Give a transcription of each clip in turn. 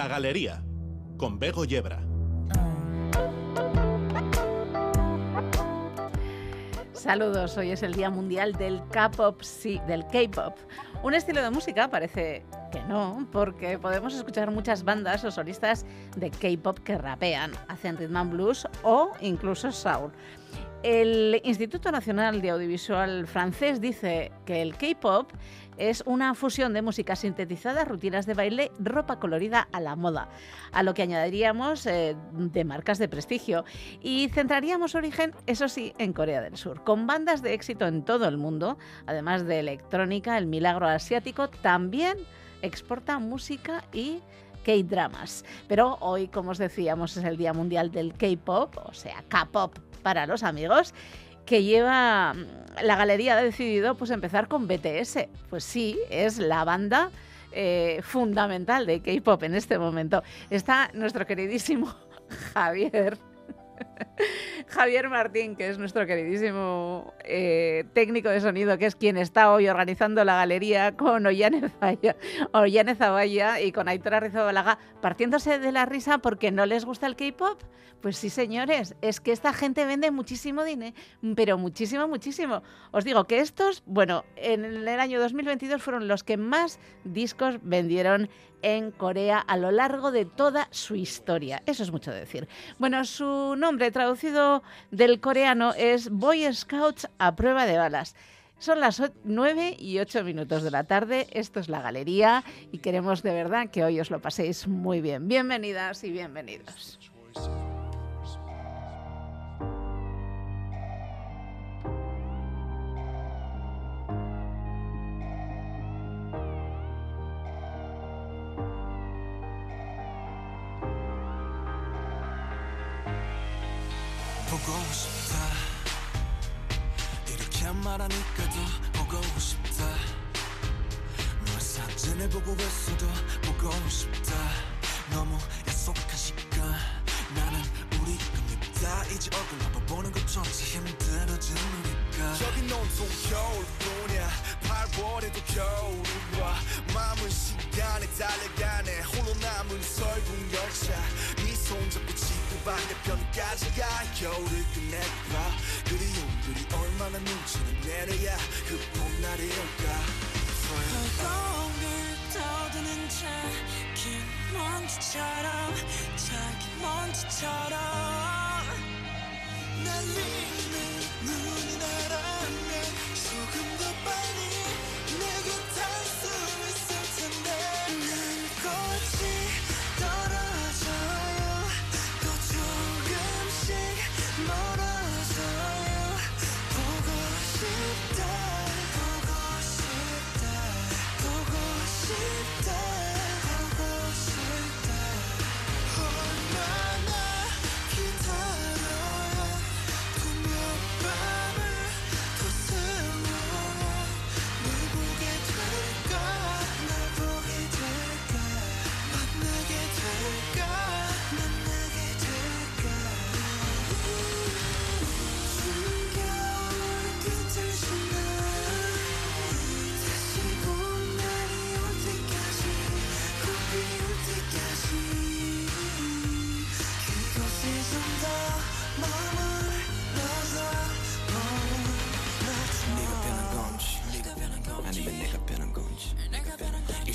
La Galería, con Bego Yebra. Saludos, hoy es el Día Mundial del K-pop, sí, del K-pop. Un estilo de música parece que no, porque podemos escuchar muchas bandas o solistas de K-pop que rapean, hacen rhythm blues o incluso soul. El Instituto Nacional de Audiovisual francés dice que el K-pop es una fusión de música sintetizada, rutinas de baile, ropa colorida a la moda, a lo que añadiríamos eh, de marcas de prestigio y centraríamos origen, eso sí, en Corea del Sur, con bandas de éxito en todo el mundo, además de electrónica, el milagro asiático, también exporta música y K-dramas. Pero hoy, como os decíamos, es el Día Mundial del K-pop, o sea, K-pop para los amigos que lleva mm, la galería ha decidido pues empezar con BTS. Pues sí, es la banda eh, fundamental de K-pop en este momento. Está nuestro queridísimo Javier. Javier Martín, que es nuestro queridísimo eh, técnico de sonido, que es quien está hoy organizando la galería con Ollane Zavalla y con Aitora Rizabalaga, partiéndose de la risa porque no les gusta el K-pop. Pues sí, señores, es que esta gente vende muchísimo dinero, pero muchísimo, muchísimo. Os digo que estos, bueno, en el año 2022 fueron los que más discos vendieron en Corea a lo largo de toda su historia. Eso es mucho decir. Bueno, su nombre traducido del coreano es Boy Scouts a prueba de balas. Son las 9 y 8 minutos de la tarde, esto es la galería y queremos de verdad que hoy os lo paséis muy bien. Bienvenidas y bienvenidos. 말하니까 더 보고 싶다. 너의 사진을 보고 있어도 보고 싶다. 너무 약속한 시간 나는 우리 겁니다. 이제 얼굴 한번 보는 것조차 우리가. 저기 온통 겨울뿐이야. 8월에도 겨울이 와 마음은 시간에 달려가네. 홀로 남은 설국 열차. 네 손 잡고 지구 반대편까지 가 겨울을 끝내봐. 얼마나 눈치를 내려야 그 봄날이 올까? 거울 떠드는 자긴 먼지처럼 작은 먼지처럼. 날리는 눈이 나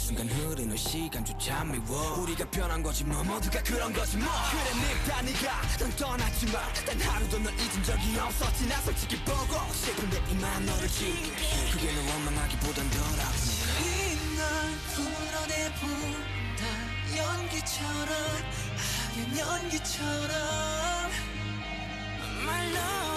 순간 흐르는 시간조차 미워. 우리가 변한 거지 뭐 모두가 그런 거지 뭐. 그래 네가 네가 난 떠났지만 단 하루도 널 잊은 적이 없었지 나 솔직히 보고 싶은데 이만 너를 지울게. 그게 널 원망하기보단 덜 아프니까 이날 풀어내본다. 연기처럼 하얀 연기처럼. 말로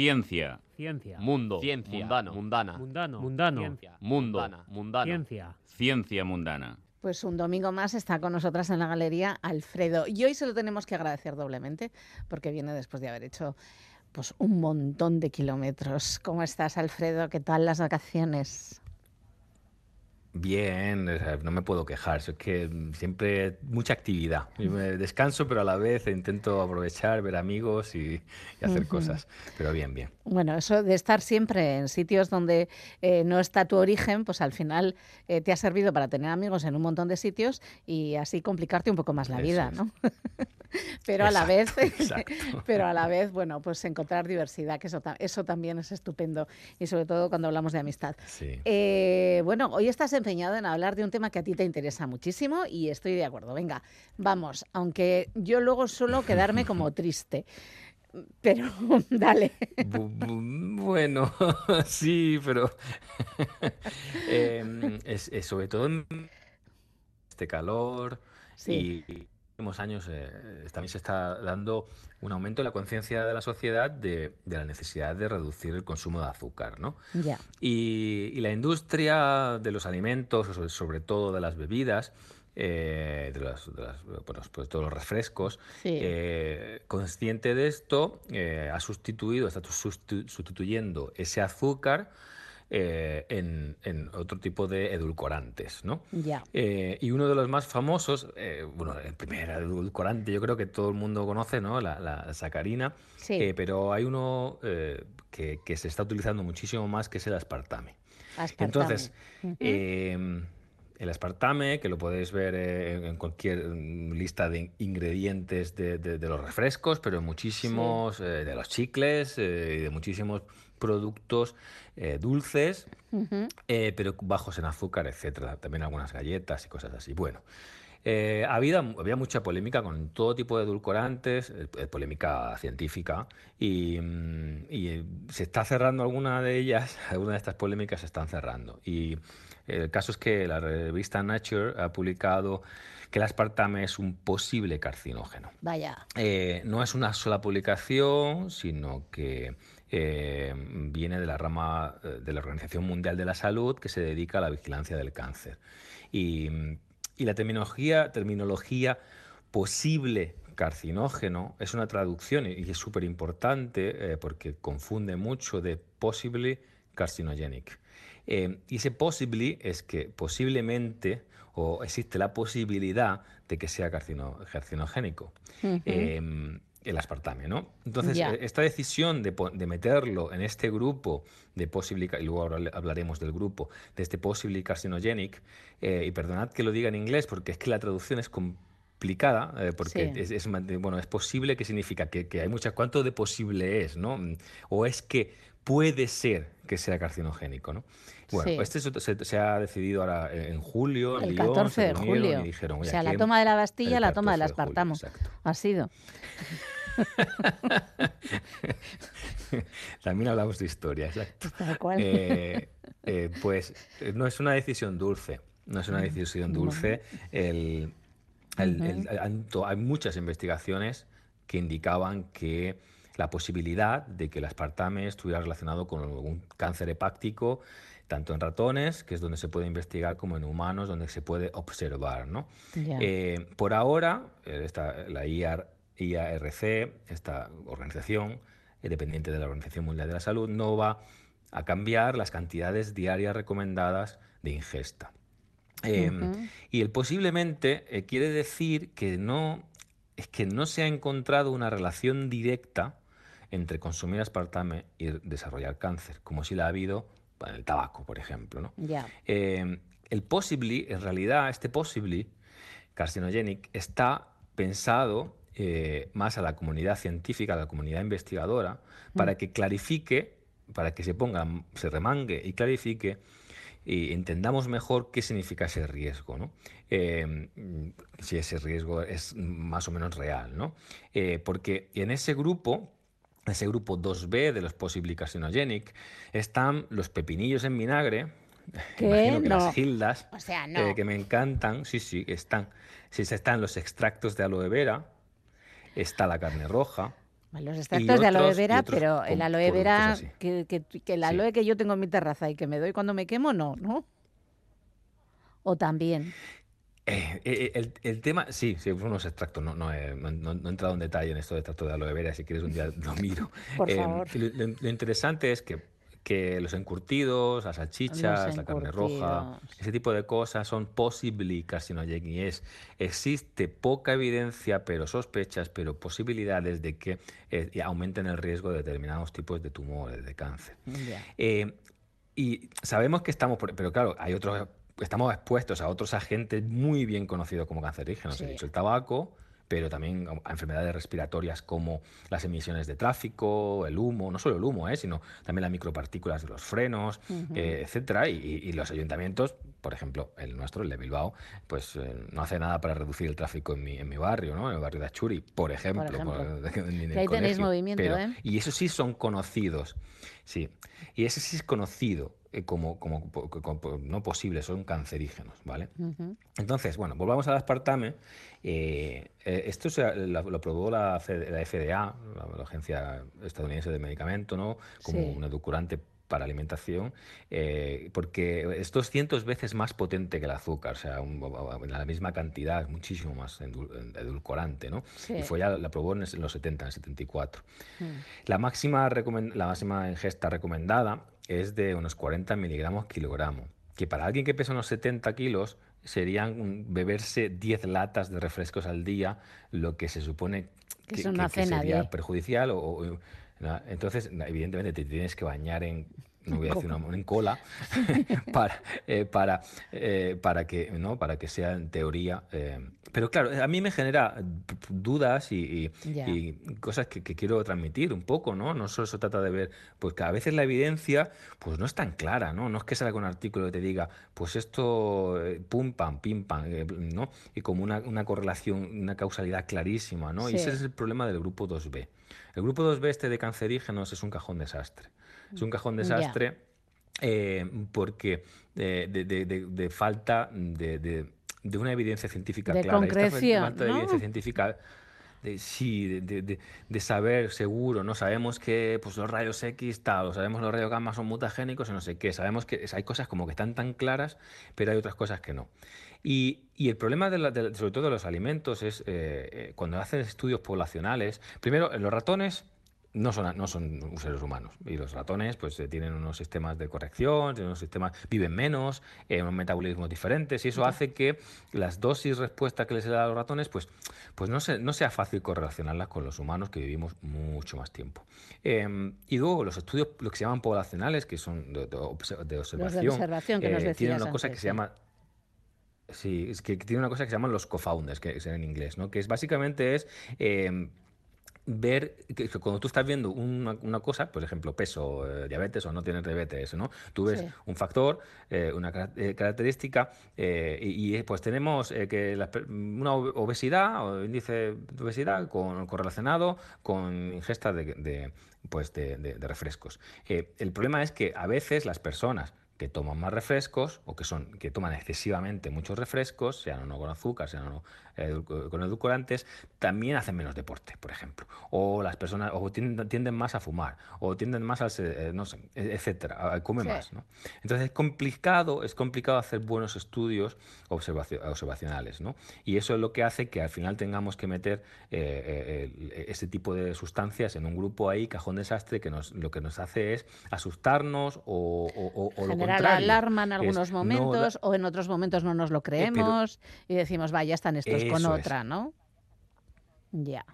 Ciencia. Ciencia. Mundo. Ciencia. Mundano. Mundana. Mundano. Mundano. Ciencia. Mundo. Mundana. Mundano. Ciencia. Ciencia mundana. Pues un domingo más está con nosotras en la galería Alfredo. Y hoy se lo tenemos que agradecer doblemente porque viene después de haber hecho pues un montón de kilómetros. ¿Cómo estás, Alfredo? ¿Qué tal las vacaciones? Bien, no me puedo quejar, es que siempre mucha actividad. Yo me descanso, pero a la vez intento aprovechar, ver amigos y, y hacer cosas. Pero bien, bien. Bueno, eso de estar siempre en sitios donde eh, no está tu origen, pues al final eh, te ha servido para tener amigos en un montón de sitios y así complicarte un poco más la Eso vida, es. ¿no? pero a la vez, pero a la vez, bueno, pues encontrar diversidad, que eso, eso también es estupendo y sobre todo cuando hablamos de amistad. Sí. Eh, bueno, hoy estás empeñado en hablar de un tema que a ti te interesa muchísimo y estoy de acuerdo. Venga, vamos, aunque yo luego suelo quedarme como triste. Pero dale. Bu- bu- Bueno, sí, pero em, es, es sobre todo en este calor Sí. y, últimos años eh, también se está dando un aumento en la conciencia de la sociedad de, de la necesidad de reducir el consumo de azúcar, ¿no? Y, y la industria de los alimentos, sobre, sobre todo de las bebidas, eh, de, las, de las- bueno, pues todos los refrescos, Sí. eh, consciente de esto, eh, ha sustituido, está sustitu- sustituyendo ese azúcar eh, en, en otro tipo de edulcorantes, ¿no? Ya. Eh, y uno de los más famosos, eh, bueno, el primer edulcorante yo creo que todo el mundo conoce, ¿no? La, la sacarina, Sí. eh, pero hay uno que, que se está utilizando muchísimo más, que es el aspartame. Aspartame. Entonces, eh, el aspartame, que lo podéis ver en- cualquier mm, lista de in- ingredientes de, de- de los refrescos, pero en muchísimos, eh, de los chicles eh, y de muchísimos productos eh, dulces, eh, pero bajos en azúcar, etcétera. También algunas galletas y cosas así. Bueno, eh, había, había mucha polémica con todo tipo de edulcorantes, eh, polémica científica, y, mm, y, se está cerrando alguna de ellas, algunas de estas polémicas se están cerrando. Y el caso es que la revista Nature ha publicado que el aspartame es un posible carcinógeno. Vaya. Eh, no es una sola publicación, sino que eh, viene de la rama eh, de la Organización Mundial de la Salud que se dedica a la vigilancia del cáncer. Y, y la terminología, terminología posible carcinógeno es una traducción y es súper importante eh, porque confunde mucho de possibly carcinogenic. Eh, y ese possibly es que posiblemente o existe la posibilidad de que sea carcino- carcinogénico. Ujú. eh, el aspartame, ¿no? Entonces, eh, esta decisión de, de meterlo en este grupo de possibly, ca- y luego ahora hablaremos del grupo, de este possibly carcinogenic, eh, y perdonad que lo diga en inglés porque es que la traducción es complicada, eh, porque Sí. es, es bueno, es posible que significa que, que hay muchas, ¿cuánto de posible es, no? O es que puede ser que sea carcinogénico, ¿no? Bueno, Sí. este se, se- se ha decidido ahora en julio, en El Lyon, 14 se de julio. y dijeron, o "Oye, sea, la toma de la Bastilla, la toma del 14 de julio", aspartamo. exacto. Ha sido. También hablamos de historia, exacto. Tal cual. Eh, eh, pues eh, no es una decisión dulce, no es una decisión dulce. El- el- el- han to- hay muchas investigaciones que indicaban que la posibilidad de que el aspartame estuviera relacionado con algún cáncer hepático, tanto en ratones, que es donde se puede investigar, como en humanos, donde se puede observar, ¿no? Eh, por ahora, eh, esta- la IAR IARC, esta organización eh, dependiente de la Organización Mundial de la Salud, no va a cambiar las cantidades diarias recomendadas de ingesta. Eh. Y el posiblemente eh, quiere decir que no, es que no se ha encontrado una relación directa entre consumir aspartame y desarrollar cáncer, como si la ha habido en el tabaco, por ejemplo. ¿no? Ya. Eh, el possibly, en realidad, este possibly carcinogenic está pensado eh, más a la comunidad científica, a la comunidad investigadora, para que clarifique, para que se ponga, se remangue y clarifique y entendamos mejor qué significa ese riesgo, ¿no? Eh, si ese riesgo es más o menos real, ¿no? Eh, porque en ese grupo, ese grupo 2B de los possibly carcinogenic, están los pepinillos en vinagre, ¿Qué? imagino que No. las gildas, O sea, no. eh, que me encantan, sí, sí, están. Sí, están los extractos de aloe vera, está la carne roja, Los extractos de aloe vera, pero el aloe vera, que, que, que el Sí. aloe que yo tengo en mi terraza y que me doy cuando me quemo, no, ¿no? O también. Eh, eh, el, el tema, sí, sí, unos extractos, no, no, he, no- no- he entrado en detalle en esto de extracto de aloe vera, si quieres un día lo miro. Por Eh, favor. Lo, lo- interesante es que, que los encurtidos, las salchichas, la carne roja, ese tipo de cosas son possibly carcinogenic. y Es, existe poca evidencia, pero sospechas, pero posibilidades de que eh, aumenten el riesgo de determinados tipos de tumores, de cáncer. Ya. Eh, y sabemos que estamos, por- pero claro, hay otros, estamos expuestos a otros agentes muy bien conocidos como cancerígenos. Sí. He dicho el tabaco, pero también a enfermedades respiratorias como las emisiones de tráfico, el humo, no solo el humo, eh, sino también las micropartículas de los frenos, eh, etcétera. Y, los ayuntamientos, por ejemplo, el nuestro, el de Bilbao, pues eh, no hace nada para reducir el tráfico en mi, en mi barrio, ¿no? En el barrio de Achuri, por ejemplo. ejemplo. ni en el Que ahí tenéis movimiento, Pero- ¿eh? Y eso sí son conocidos. Sí. Y ese sí es conocido como, como, no posible, son cancerígenos, ¿vale? Entonces, bueno, volvamos al aspartame. Eh, eh, esto se, lo, lo aprobó la, FDA, la, la Agencia Estadounidense de Medicamento, ¿no? Como Sí. un edulcorante para alimentación, eh, porque es 200 veces más potente que el azúcar, o sea, un- en la misma cantidad, muchísimo más edulcorante, ¿no? Sí. Y fue ya, la aprobó en los 70, en el 74. Mm. La máxima, recomen- la máxima ingesta recomendada es de unos 40 miligramos kilogramo, que para alguien que pesa unos 70 kilos serían beberse 10 latas de refrescos al día, lo que se supone Que sería perjudicial. O, o- entonces, evidentemente, te tienes que bañar en, no voy a decir una- en cola, para, eh, para, eh, para, que, ¿no? para que sea en teoría. eh, pero claro, a mí me genera dudas y, y- Ya. y cosas que, que quiero transmitir un poco, ¿no? No solo se trata de ver, pues que a veces la evidencia pues no es tan clara, ¿no? No es que salga un artículo que te diga, pues esto, eh, pum, pam, pim, pam, eh, ¿no? Y como una, una correlación, una causalidad clarísima, ¿no? Y ese Sí. es el problema del grupo 2B. El grupo 2B este de cancerígenos es un cajón desastre. Es un cajón Ya. desastre eh, porque eh, de, de- de- de falta de, de- de una evidencia científica De clara. Esta concreción, falta de ¿no? evidencia científica de, sí, de, de- de- de saber seguro, ¿no? Sabemos que pues, los rayos X tal, o sabemos que los rayos gamma son mutagénicos y no sé qué. Sabemos que hay cosas como que están tan claras, pero hay otras cosas que no. Y, y el problema, de la- de- sobre todo de los alimentos, es eh, eh, cuando hacen estudios poblacionales. Primero, los ratones no son, no son seres humanos. Y los ratones pues eh, tienen unos sistemas de corrección, tienen unos sistemas, viven menos, eh, unos metabolismos diferentes, y eso hace que las dosis respuesta que les da a los ratones, pues, pues no, se- no sea fácil correlacionarlas con los humanos que vivimos mucho más tiempo. Eh, y luego los estudios, lo que se llaman poblacionales, que son de, de obse- de observación, observación que nos eh, tienen una cosa que se llama Sí, es que tiene una cosa que se llaman los co-founders, que es en inglés, ¿no? Que es básicamente es eh, ver que, que cuando tú estás viendo una, una cosa, por ejemplo, peso, eh, diabetes o no tienes diabetes, ¿no? Tú ves Sí. un factor, eh, una eh, característica, y, y, pues tenemos que una ob- obesidad o índice de obesidad con, correlacionado con ingesta de, de, pues de, de- de refrescos. El problema es que a veces las personas que toman más refrescos o que son que toman excesivamente muchos refrescos, sean o no con azúcar, sean o no con edulcorantes, también hacen menos deporte, por ejemplo. O las personas o tienden, tienden más a fumar, o tienden más se- eh, no sé, e- etcétera, a- a comer Sí. más, ¿no? Entonces es complicado, es complicado hacer buenos estudios observacio- observacionales, ¿no? Y eso es lo que hace que al final tengamos que meter eh, eh, tipo de sustancias en un grupo ahí, cajón desastre, que nos, lo que nos hace es asustarnos o, o- o- o lo Generar alarma en es algunos no da- momentos o en otros momentos no nos lo creemos y decimos, vaya, están estos con es. otra, ¿no? Ya.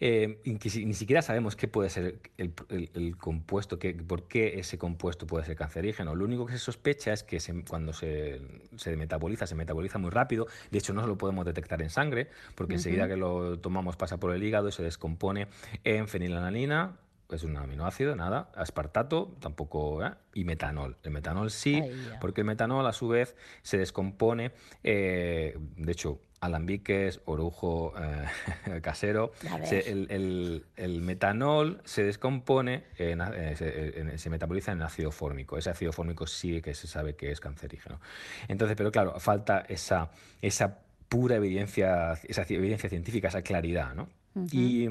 Eh, que si- ni siquiera sabemos qué puede ser el, el- el compuesto, qué- por qué ese compuesto puede ser cancerígeno. Lo único que se sospecha es que se- cuando se, se metaboliza, se metaboliza muy rápido. De hecho, no lo podemos detectar en sangre, porque enseguida que lo tomamos pasa por el hígado y se descompone en fenilalanina, es un aminoácido, nada, aspartato, tampoco, ¿eh? y metanol. El metanol sí, porque el metanol a su vez se descompone, eh, de hecho, alambiques, orujo eh, casero, se- el, el- el metanol se descompone, en se, en- se metaboliza en ácido fórmico. Ese ácido fórmico sí que se sabe que es cancerígeno. Entonces, pero claro, falta esa, esa pura evidencia, esa ci- evidencia científica, esa claridad, ¿no? Y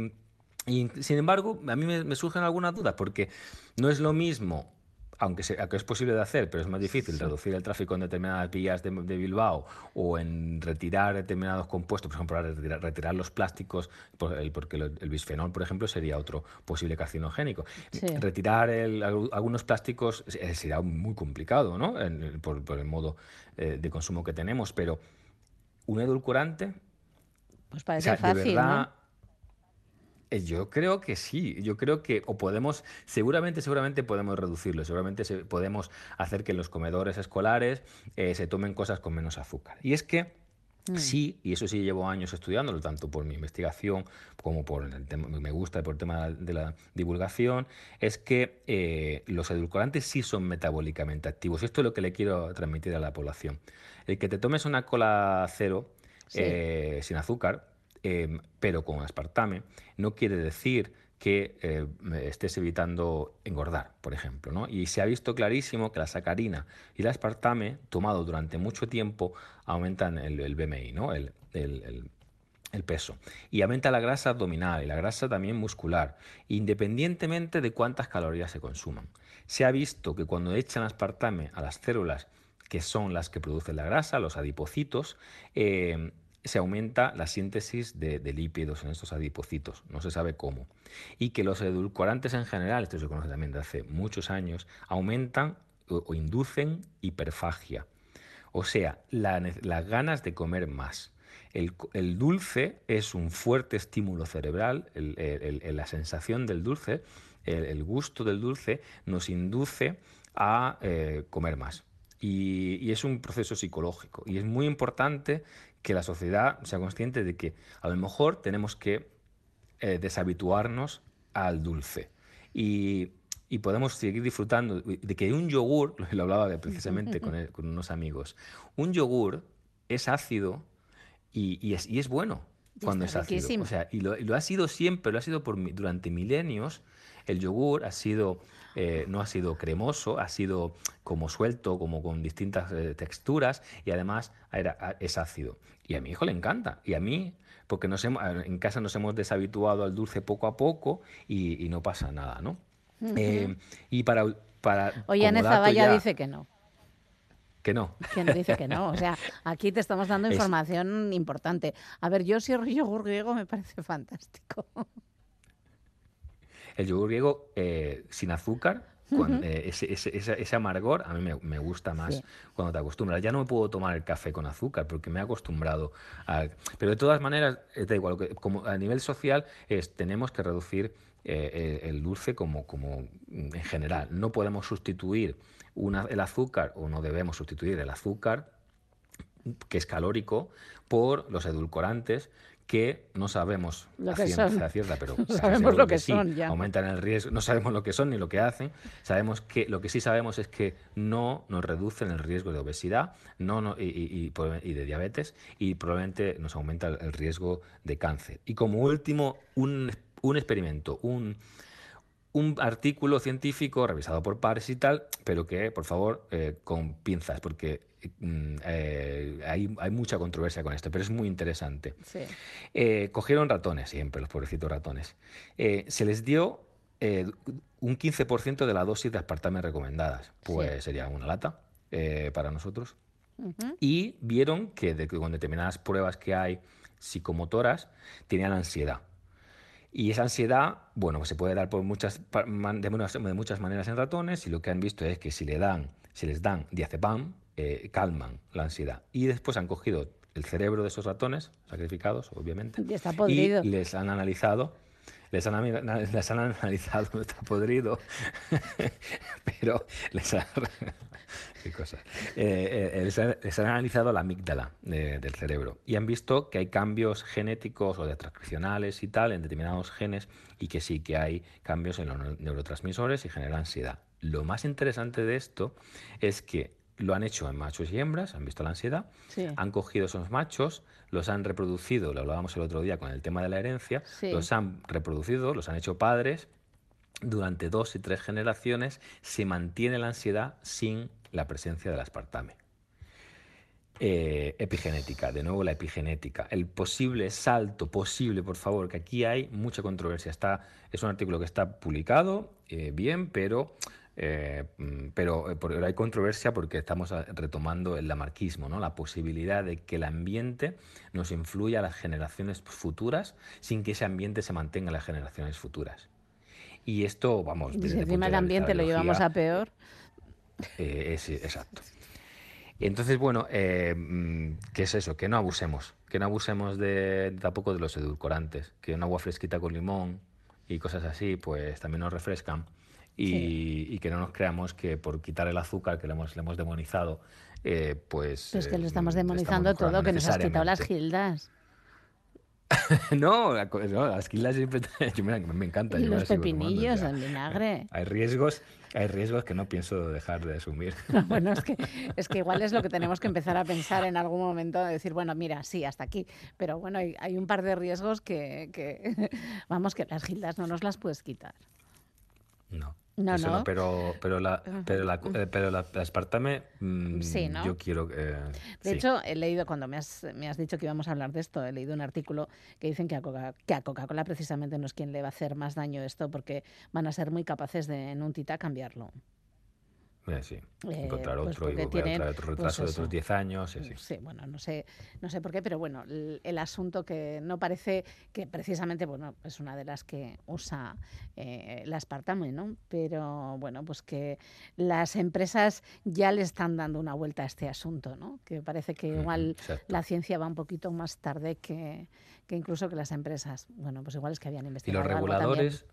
Y sin embargo, a mí me, me surgen algunas dudas porque no es lo mismo aunque, se- aunque es posible de hacer, pero es más difícil reducir el tráfico en determinadas vías de, de Bilbao o en retirar determinados compuestos, por ejemplo, retirar, retirar los plásticos, por el- porque el bisfenol, por ejemplo, sería otro posible carcinogénico. Sí. Retirar el- algu- algunos plásticos eh, sería muy complicado, ¿no? En- por, por el modo eh, de consumo que tenemos, pero un edulcorante, Pues o parece de fácil, verdad, eh, Yo creo que sí, yo creo que o podemos, seguramente, seguramente podemos reducirlo, seguramente se- podemos hacer que en los comedores escolares eh, se tomen cosas con menos azúcar. Y es que Mm. sí, y eso sí llevo años estudiándolo, tanto por mi investigación como por el tema, me gusta por el tema de la divulgación, es que eh, los edulcorantes sí son metabólicamente activos. Y esto es lo que le quiero transmitir a la población. El que te tomes una cola cero Sí. eh, sin azúcar, eh, pero con aspartame, no quiere decir que eh, estés evitando engordar, por ejemplo. ¿no? Y se ha visto clarísimo que la sacarina y el aspartame, tomado durante mucho tiempo, aumentan el, BMI, ¿no? el, el- peso. Y aumenta la grasa abdominal y la grasa también muscular, independientemente de cuántas calorías se consuman. Se ha visto que cuando echan aspartame a las células que son las que producen la grasa, los adipocitos, eh, se aumenta la síntesis de, lípidos en estos adipocitos, no se sabe cómo. Y que los edulcorantes en general, esto se conoce también de hace muchos años, aumentan o, inducen hiperfagia. O sea, las ganas de comer más. El, dulce es un fuerte estímulo cerebral, la sensación del dulce, el, gusto del dulce nos induce a eh, comer más. Y es un proceso psicológico. Y es muy importante que la sociedad sea consciente de que a lo mejor tenemos que eh, deshabituarnos al dulce. Y, y podemos seguir disfrutando de que un yogur, lo hablaba precisamente con, el- con unos amigos, un yogur es ácido y, y es, y es bueno cuando es ácido. riquísimo. O sea, y lo, y lo ha sido siempre, lo ha sido por, durante milenios. El yogur ha sido, eh, no ha sido cremoso, ha sido como suelto, como con distintas eh, texturas y además era- a- es ácido. Y a mi hijo le encanta. Y a mí, porque nos hemos- en casa nos hemos deshabituado al dulce poco a poco y, y no pasa nada, ¿no? Eh, y para... para Oye, Ana Zavalla ya- dice que no. Que no. ¿Quién dice que no? O sea, aquí te estamos dando Es- información importante. A ver, yo si yogur griego me parece fantástico. El yogur griego eh, sin azúcar, eh, ese, ese- ese- ese amargor, a mí me, me gusta más Sí. cuando te acostumbras. Ya no me puedo tomar el café con azúcar porque me he acostumbrado a... Pero de todas maneras, eh, da igual, como a nivel social es, tenemos que reducir eh, el, dulce como, como mm, en general. No podemos sustituir una- el azúcar o no debemos sustituir el azúcar que es calórico, por los edulcorantes que no sabemos Lo que ciencia son. cierta, pero No sabemos lo que sí, son ya. aumentan el riesgo, no sabemos lo que son ni lo que hacen, sabemos que lo que sí sabemos es que no nos reducen el riesgo de obesidad no, no- y, y- y de diabetes y probablemente nos aumenta el, riesgo de cáncer. Y como último, un, un experimento, un, un artículo científico revisado por pares y tal, pero que, por favor, eh, con pinzas, porque eh, hay, hay mucha controversia con esto, pero es muy interesante. Sí. Eh, cogieron ratones, siempre, los pobrecitos ratones. Eh, se les dio eh, un 15% de la dosis de aspartame recomendadas, pues Sí. sería una lata eh, para nosotros. Ujú. Y vieron que de- con determinadas pruebas que hay psicomotoras tenían ansiedad. Y esa ansiedad, bueno, pues se puede dar por muchas, de muchas maneras en ratones y lo que han visto es que si, le dan, si les dan diazepam, eh, calman la ansiedad. Y después han cogido el cerebro de esos ratones, sacrificados, obviamente, Y está podrido. y les han analizado, les han, les han analizado, no está podrido, pero les han, qué cosa. Eh, eh, les, han, les han analizado la amígdala de- del cerebro y han visto que hay cambios genéticos o de transcripcionales y tal en determinados genes y que sí que hay cambios en los neu- neurotransmisores y genera ansiedad. Lo más interesante de esto es que lo han hecho en machos y hembras, han visto la ansiedad, Sí. han cogido esos machos, los han reproducido, lo hablábamos el otro día con el tema de la herencia, Sí. los han reproducido, los han hecho padres, durante dos y tres generaciones se mantiene la ansiedad sin la presencia del aspartame. Eh, epigenética, de nuevo la epigenética. El posible salto, posible, por favor, que aquí hay mucha controversia. Está, es un artículo que está publicado, eh, bien, pero, eh, mm, pero, eh, por- hay controversia porque estamos a- retomando el lamarquismo, ¿no? la posibilidad de que el ambiente nos influya a las generaciones futuras sin que ese ambiente se mantenga en las generaciones futuras. Y esto, vamos, Y si encima el ambiente lo llevamos a peor. eh, es- exacto. Entonces, bueno, eh, mm, ¿qué es eso? Que no abusemos, que no abusemos de, tampoco de los edulcorantes, que un agua fresquita con limón y cosas así, pues también nos refrescan y, y que no nos creamos que por quitar el azúcar que le hemos, le hemos demonizado, eh, pues... Pero es que eh, lo estamos mm, demonizando todo, que nos has quitado las gildas. no, las quilas siempre... yo me, me encanta. Y yo me los pepinillos, el vinagre. hay riesgos, hay riesgos que no pienso dejar de asumir. Bueno, es que, es que igual es lo que tenemos que empezar a pensar en algún momento, de decir, bueno, mira, sí, hasta aquí. Pero bueno, hay, hay un par de riesgos que, que, vamos, que las gildas no nos las puedes quitar. No. No, eso no. pero, pero, la, pero, la, eh, pero la, la aspartame, mm, Sí, ¿no? yo quiero... eh, De sí. hecho, he leído, cuando me has, me has dicho que íbamos a hablar de esto, he leído un artículo que dicen que a Coca- que a Coca-Cola precisamente no es quien le va a hacer más daño esto, porque van a ser muy capaces de en un tita cambiarlo. Eh, sí, Eh, encontrar pues otro y volver a tienen, traer otro pues retraso de otros 10 años. Sí, sí. Sí, bueno, no sé, no sé por qué, pero bueno, el, el asunto que no parece que precisamente, bueno, es una de las que usa eh, la aspartame, ¿no? Pero bueno, pues que las empresas ya le están dando una vuelta a este asunto, ¿no? Que parece que igual la ciencia va un poquito más tarde que, que incluso que las empresas. Bueno, pues igual es que habían Y investigado. los algo también. reguladores,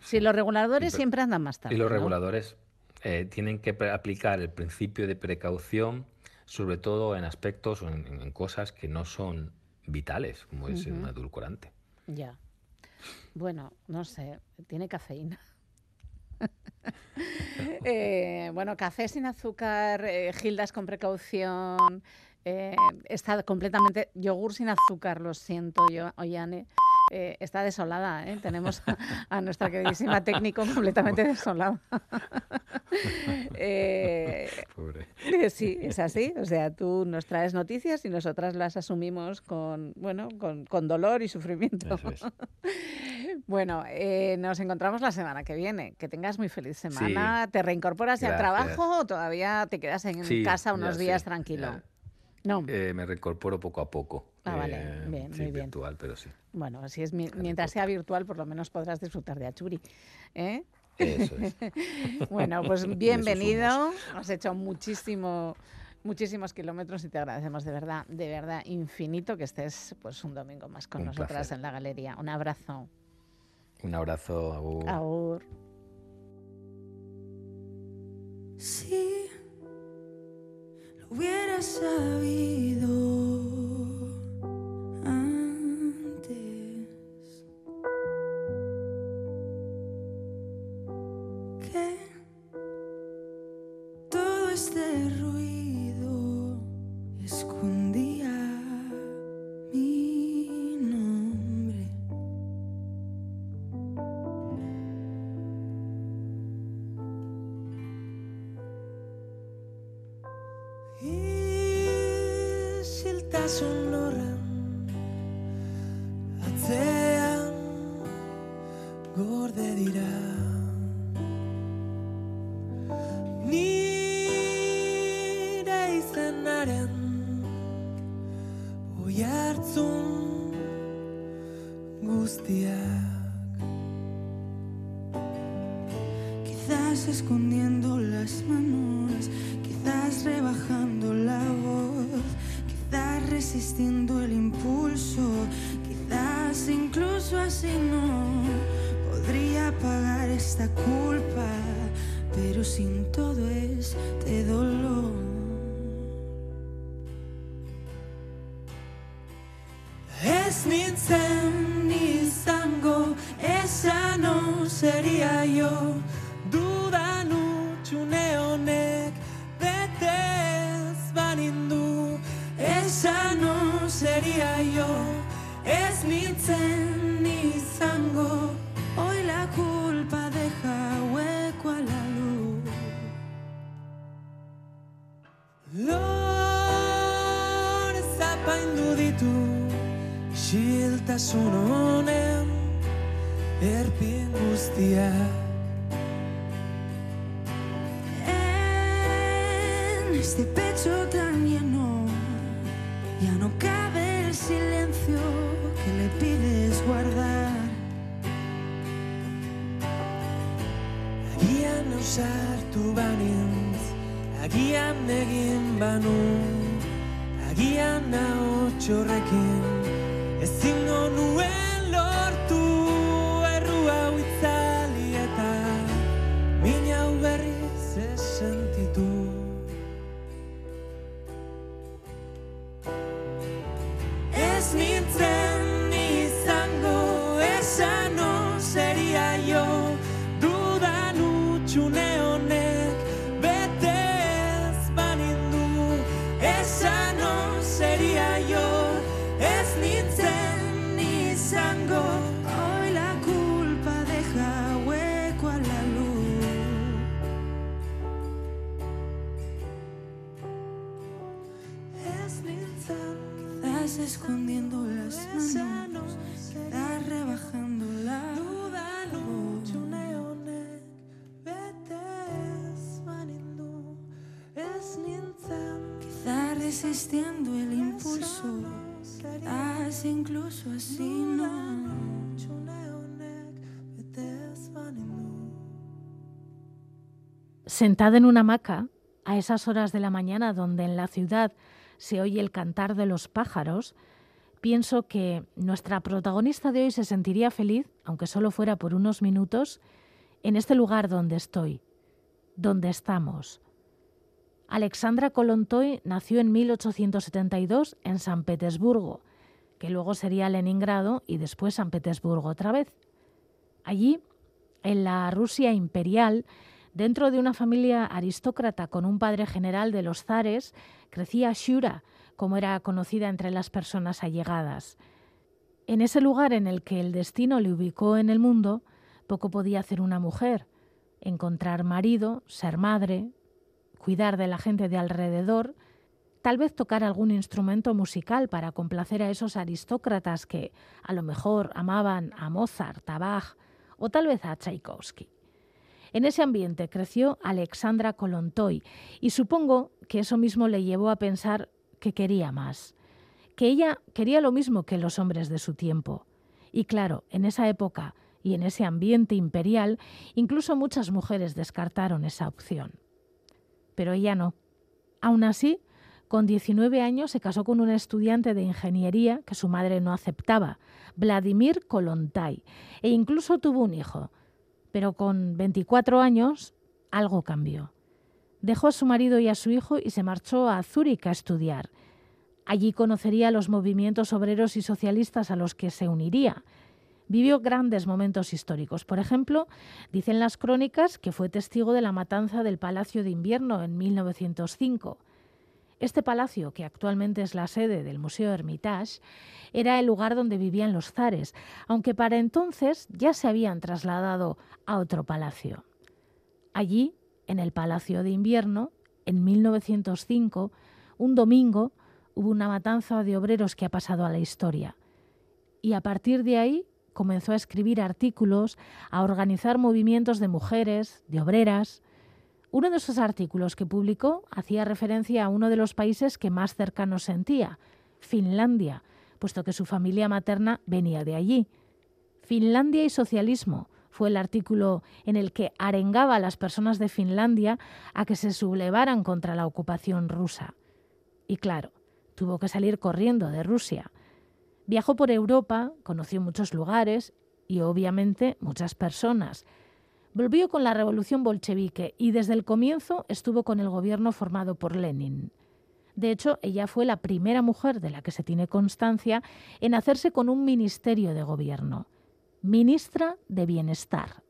Sí, los reguladores Y siempre andan más tarde. y los ¿no? reguladores eh, tienen que aplicar el principio de precaución, sobre todo en aspectos o en, en cosas que no son vitales, como es un Ujú. edulcorante. Ya. Bueno, no sé, tiene cafeína. Eh, bueno, café sin azúcar, eh, gildas con precaución, eh, está completamente... Yogur sin azúcar, lo siento, yo, Ollane. Eh, está desolada, ¿eh? Tenemos a, a nuestra queridísima técnico completamente desolada. Eh, Pobre. eh, Sí, es así. O sea, tú nos traes noticias y nosotras las asumimos con, bueno, con, con dolor y sufrimiento. Eso es. Bueno, eh, nos encontramos la semana que viene. Que tengas muy feliz semana. ¿Te reincorporas ya al trabajo o todavía te quedas en Sí, casa unos sí, días ya. tranquilo? No. Eh, me reincorporo poco a poco. Ah, vale, Eh, bien, sí, muy bien. virtual, pero sí. Bueno, así es. mi- Mientras sea virtual, por lo menos podrás disfrutar de Achuri. ¿eh? Eso es. Bueno, pues bienvenido. Has hecho muchísimo, muchísimos kilómetros y te agradecemos de verdad, de verdad, infinito que estés pues un domingo más con Un nosotras placer. en la galería. Un abrazo. Un abrazo. Agur. Agur. Si lo hubiera sabido Maitasun honen erpin guztia En este pecho tan lleno ya no cabe el silencio que le pides guardar. Agian ausartu banintz, agian egin banu Agian ahots horrekin, ezingo nuen Sentada en una hamaca, a esas horas de la mañana donde en la ciudad se oye el cantar de los pájaros, pienso que nuestra protagonista de hoy se sentiría feliz, aunque solo fuera por unos minutos, en este lugar donde estoy, donde estamos. Alexandra Kolontoy nació en 1872 en San Petersburgo, que luego sería Leningrado y después San Petersburgo otra vez. Allí, en la Rusia imperial, dentro de una familia aristócrata con un padre general de los zares, crecía Shura, como era conocida entre las personas allegadas. En ese lugar en el que el destino le ubicó en el mundo, poco podía hacer una mujer. Encontrar marido, ser madre, cuidar de la gente de alrededor, tal vez tocar algún instrumento musical para complacer a esos aristócratas que a lo mejor amaban a Mozart, a Bach o tal vez a Tchaikovsky. En ese ambiente creció Alexandra Kolontoy y supongo que eso mismo le llevó a pensar que quería más, que ella quería lo mismo que los hombres de su tiempo. Y claro, en esa época y en ese ambiente imperial, incluso muchas mujeres descartaron esa opción. Pero ella no. Aún así, con 19 años se casó con un estudiante de ingeniería que su madre no aceptaba, Vladimir Kolontai, e incluso tuvo un hijo. Pero con 24 años algo cambió. Dejó a su marido y a su hijo y se marchó a Zúrich a estudiar. Allí conocería los movimientos obreros y socialistas a los que se uniría. Vivió grandes momentos históricos. Por ejemplo, dicen las crónicas que fue testigo de la matanza del Palacio de Invierno en 1905. Este palacio, que actualmente es la sede del Museo Hermitage, era el lugar donde vivían los zares, aunque para entonces ya se habían trasladado a otro palacio. Allí, en el Palacio de Invierno, en 1905, un domingo, hubo una matanza de obreros que ha pasado a la historia. Y a partir de ahí comenzó a escribir artículos, a organizar movimientos de mujeres, de obreras. Uno de esos artículos que publicó hacía referencia a uno de los países que más cercano sentía, Finlandia, puesto que su familia materna venía de allí. Finlandia y socialismo fue el artículo en el que arengaba a las personas de Finlandia a que se sublevaran contra la ocupación rusa. Y claro, tuvo que salir corriendo de Rusia. Viajó por Europa, conoció muchos lugares y obviamente muchas personas. Volvió con la revolución bolchevique y desde el comienzo estuvo con el gobierno formado por Lenin. De hecho, ella fue la primera mujer de la que se tiene constancia en hacerse con un ministerio de gobierno, ministra de Bienestar.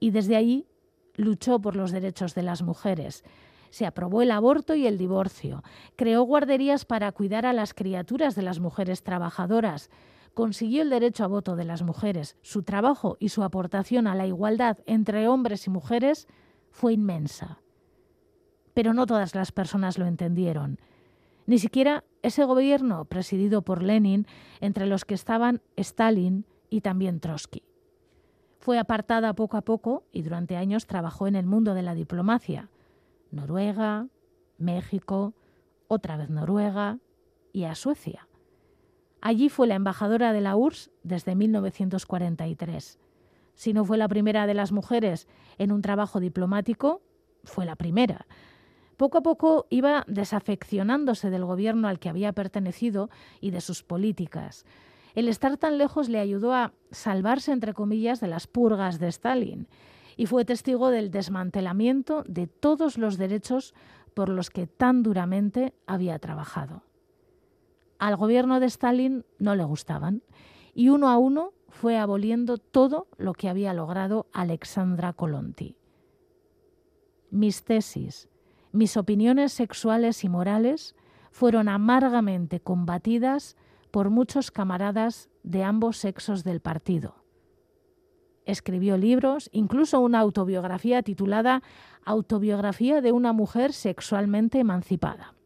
Y desde ahí luchó por los derechos de las mujeres. Se aprobó el aborto y el divorcio, creó guarderías para cuidar a las criaturas de las mujeres trabajadoras, consiguió el derecho a voto de las mujeres. Su trabajo y su aportación a la igualdad entre hombres y mujeres fue inmensa. Pero no todas las personas lo entendieron. Ni siquiera ese gobierno presidido por Lenin, entre los que estaban Stalin y también Trotsky. Fue apartada poco a poco y durante años trabajó en el mundo de la diplomacia. Noruega, México, otra vez Noruega y a Suecia. Allí fue la embajadora de la URSS desde 1943. Si no fue la primera de las mujeres en un trabajo diplomático, fue la primera. Poco a poco iba desafeccionándose del gobierno al que había pertenecido y de sus políticas. El estar tan lejos le ayudó a salvarse, entre comillas, de las purgas de Stalin y fue testigo del desmantelamiento de todos los derechos por los que tan duramente había trabajado. Al gobierno de Stalin no le gustaban y uno a uno fue aboliendo todo lo que había logrado Alexandra Kolonti. Mis tesis, mis opiniones sexuales y morales fueron amargamente combatidas por muchos camaradas de ambos sexos del partido. Escribió libros, incluso una autobiografía titulada Autobiografía de una mujer sexualmente emancipada.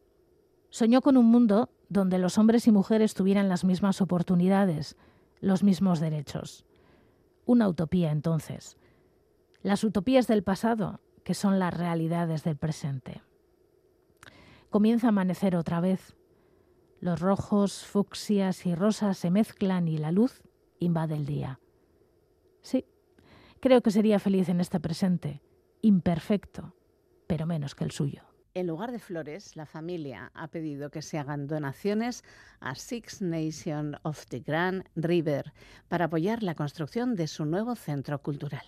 Soñó con un mundo donde los hombres y mujeres tuvieran las mismas oportunidades, los mismos derechos. Una utopía entonces. Las utopías del pasado, que son las realidades del presente. Comienza a amanecer otra vez. Los rojos, fucsias y rosas se mezclan y la luz invade el día. Sí, creo que sería feliz en este presente, imperfecto, pero menos que el suyo. En lugar de flores, la familia ha pedido que se hagan donaciones a Six Nations of the Grand River para apoyar la construcción de su nuevo centro cultural.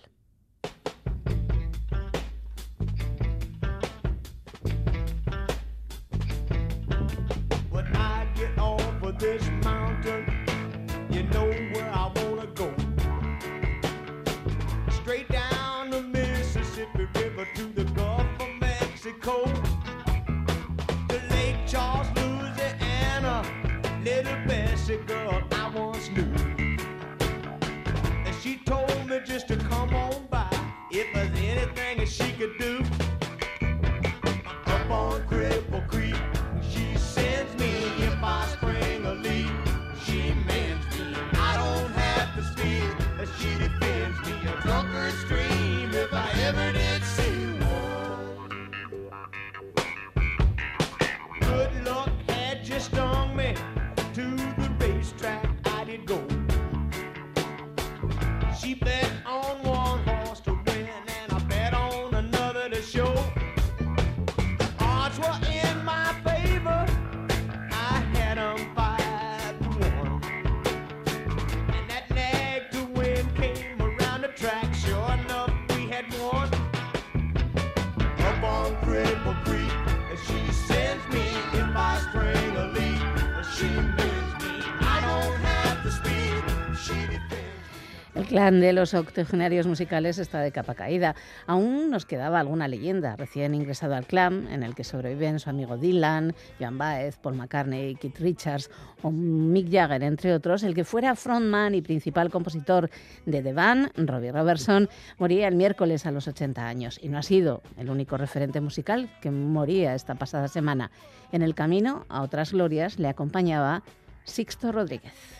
Clan de los octogenarios musicales está de capa caída. Aún nos quedaba alguna leyenda recién ingresado al clan, en el que sobreviven su amigo Dylan, Joan Baez, Paul McCartney, Keith Richards o Mick Jagger, entre otros. El que fuera frontman y principal compositor de The Band, Robbie Robertson, moría el miércoles a los 80 años y no ha sido el único referente musical que moría esta pasada semana. En el camino a otras glorias le acompañaba Sixto Rodríguez.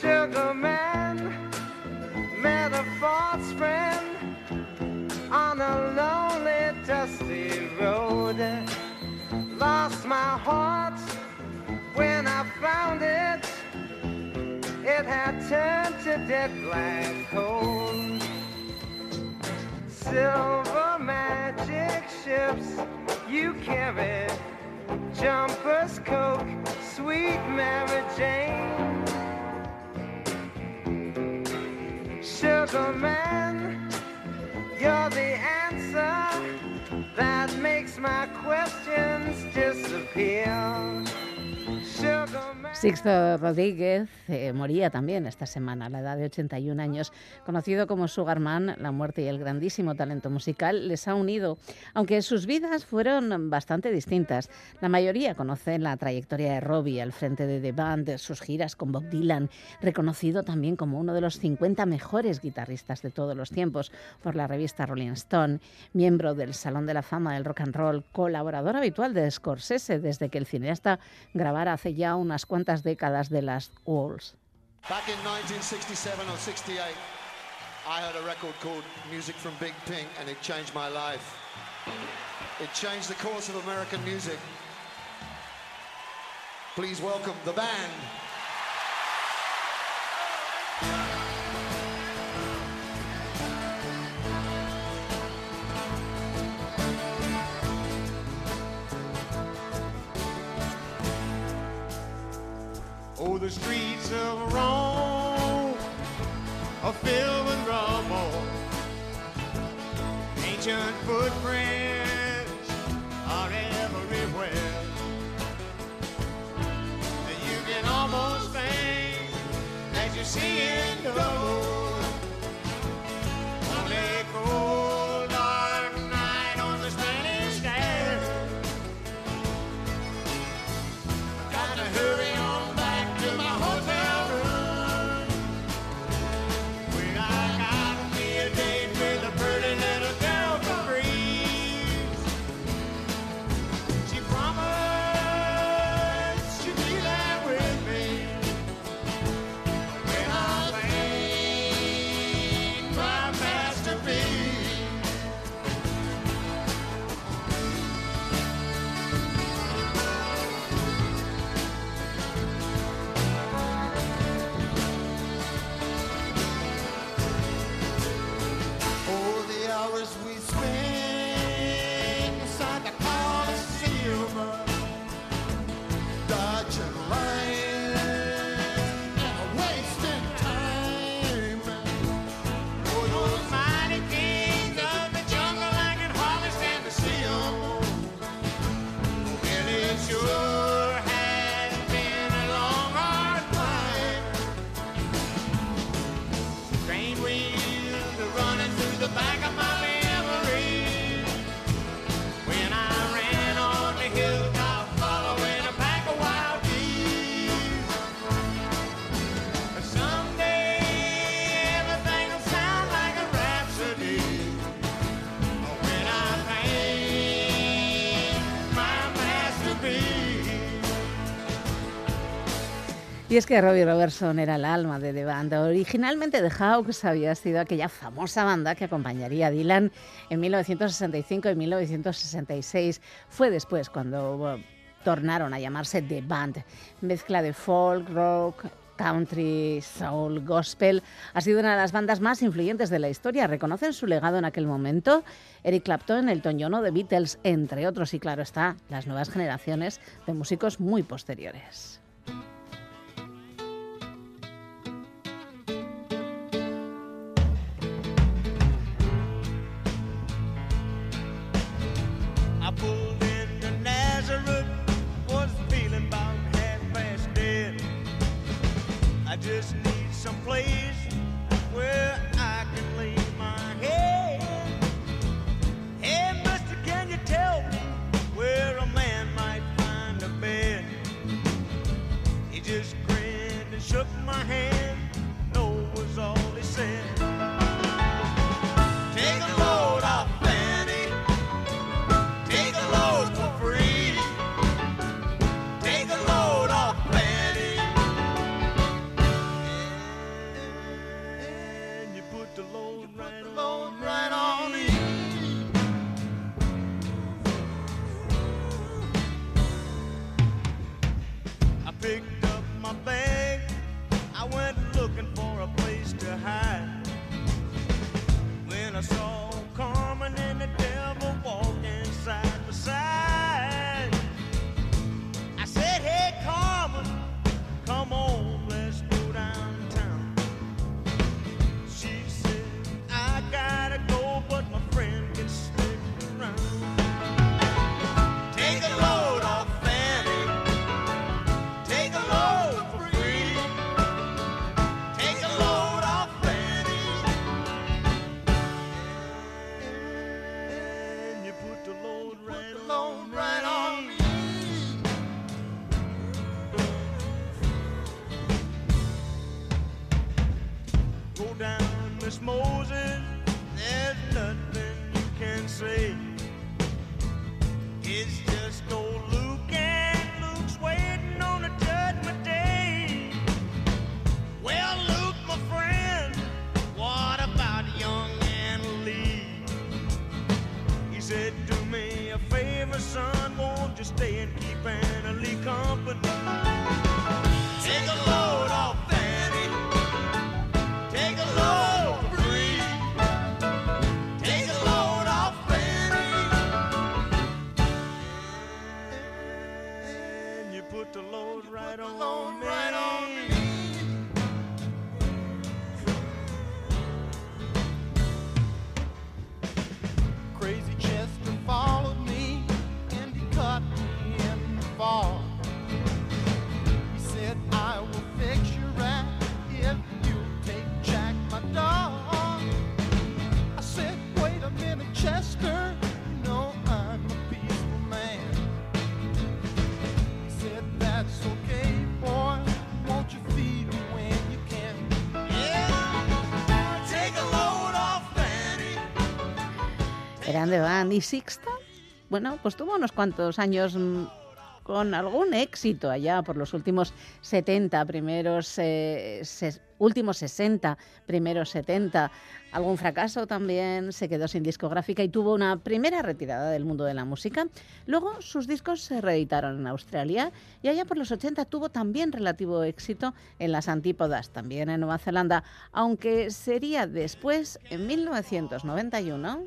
Sugar man met a false friend on a lonely, dusty road. Lost my heart when I found it. It had turned to dead black coal. Silver magic ships you carry, jumpers, coke, Sugar man, you're the answer that makes my questions disappear. Sixto Rodríguez eh, moría también esta semana a la edad de 81 años. Conocido como Sugarman, la muerte y el grandísimo talento musical les ha unido, aunque sus vidas fueron bastante distintas. La mayoría conocen la trayectoria de Robbie al frente de The Band, sus giras con Bob Dylan, reconocido también como uno de los 50 mejores guitarristas de todos los tiempos por la revista Rolling Stone, miembro del Salón de la Fama del Rock and Roll, colaborador habitual de Scorsese desde que el cineasta grabara hace ya unas cuantas décadas de las Walls. Back in 1967 or 68, I heard a record called Music from Big Pink and it changed my life. It changed the course of American music. Please welcome the band. The streets of Rome are filled with rubble. Ancient footprints are everywhere. And you can almost think that you're seeing double. Y es que Robbie Robertson era el alma de The Band. Originalmente The Hawks había sido aquella famosa banda que acompañaría a Dylan en 1965 y 1966. Fue después cuando tornaron a llamarse The Band. Mezcla de folk, rock, country, soul, gospel. Ha sido una de las bandas más influyentes de la historia. ¿Reconocen su legado en aquel momento? Eric Clapton, Elton John The Beatles, entre otros. Y claro está, las nuevas generaciones de músicos muy posteriores. Eran de Van y Sixta. Bueno, pues tuvo unos cuantos años mm, con algún éxito allá por los últimos 70, primeros, eh, últimos 60, primeros 70. Algún fracaso también, se quedó sin discográfica y tuvo una primera retirada del mundo de la música. Luego sus discos se reeditaron en Australia y allá por los 80 tuvo también relativo éxito en las antípodas, también en Nueva Zelanda, aunque sería después, en 1991,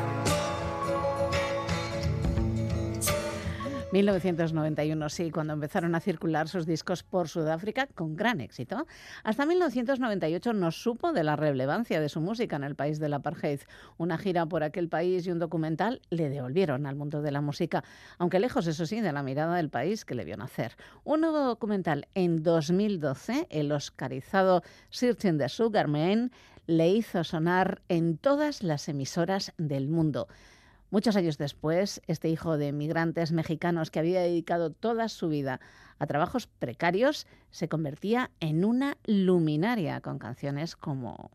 1991, sí, cuando empezaron a circular sus discos por Sudáfrica con gran éxito. Hasta 1998 no supo de la relevancia de su música en el país del apartheid. Una gira por aquel país y un documental le devolvieron al mundo de la música, aunque lejos, eso sí, de la mirada del país que le vio nacer. Un nuevo documental en 2012, el oscarizado Searching the Sugar Man, le hizo sonar en todas las emisoras del mundo. Muchos años después, este hijo de migrantes mexicanos que había dedicado toda su vida a trabajos precarios se convertía en una luminaria con canciones como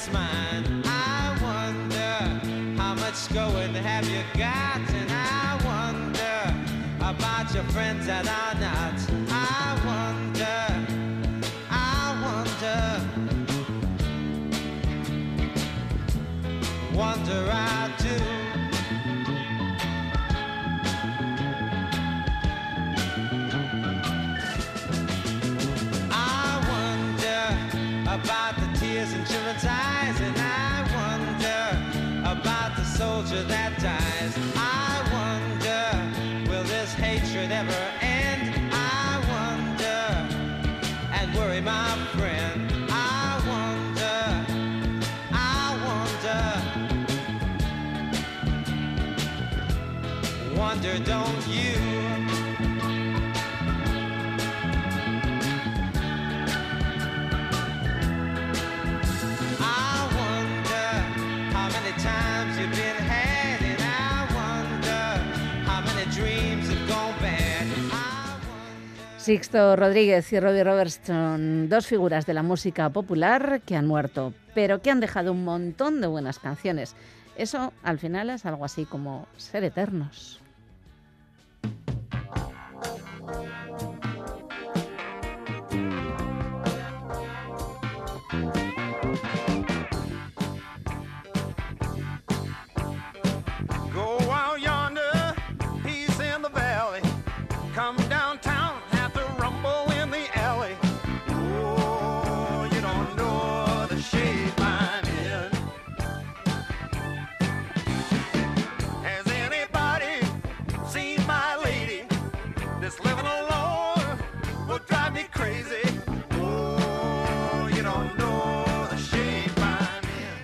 that's mine. I wonder how much going have you got? And I wonder about your friends that are not. Sixto Rodríguez y Robbie Robertson, dos figuras de la música popular que han muerto, pero que han dejado un montón de buenas canciones. Eso al final es algo así como ser eternos.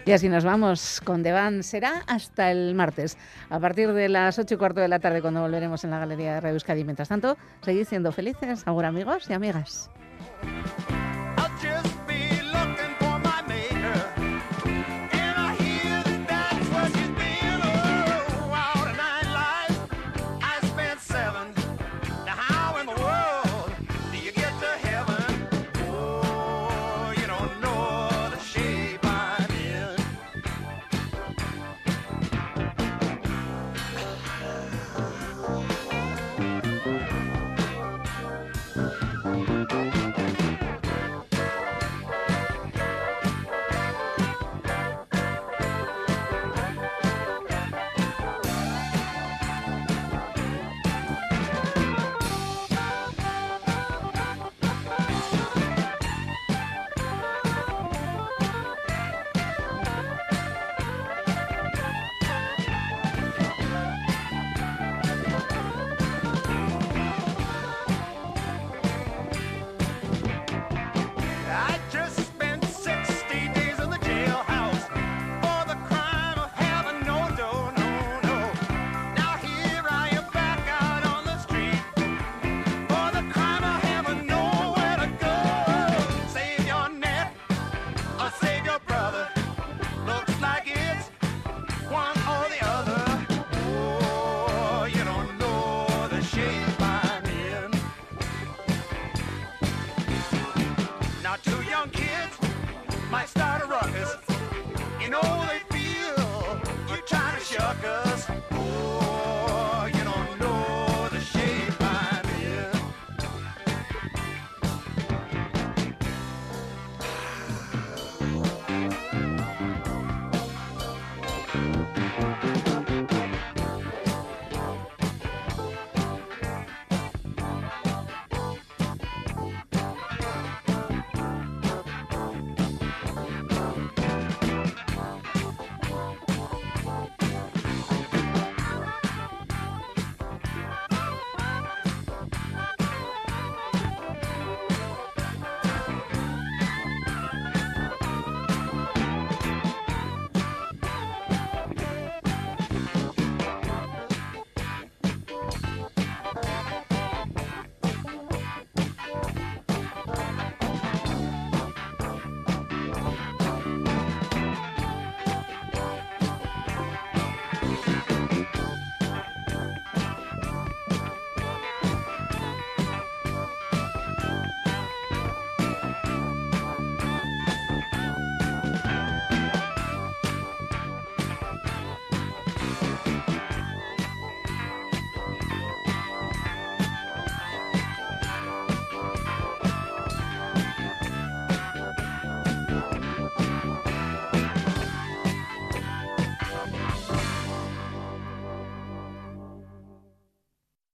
Y así nos vamos con Devan. Será hasta el martes, a partir de las 8 y cuarto de la tarde, cuando volveremos en la Galería de Radio. Mientras tanto, seguid siendo felices, ahora amigos y amigas. know